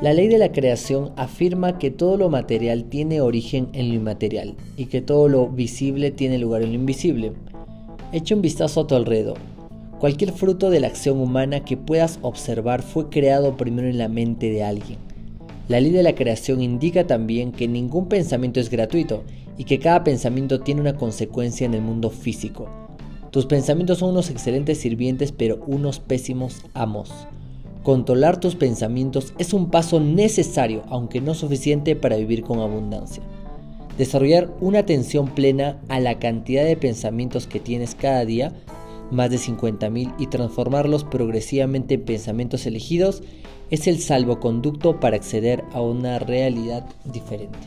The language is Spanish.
La ley de la creación afirma que todo lo material tiene origen en lo inmaterial y que todo lo visible tiene lugar en lo invisible. Echa un vistazo a tu alrededor. Cualquier fruto de la acción humana que puedas observar fue creado primero en la mente de alguien. La ley de la creación indica también que ningún pensamiento es gratuito y que cada pensamiento tiene una consecuencia en el mundo físico. Tus pensamientos son unos excelentes sirvientes pero unos pésimos amos. Controlar tus pensamientos es un paso necesario, aunque no suficiente para vivir con abundancia. Desarrollar una atención plena a la cantidad de pensamientos que tienes cada día, más de 50.000, y transformarlos progresivamente en pensamientos elegidos, es el salvoconducto para acceder a una realidad diferente.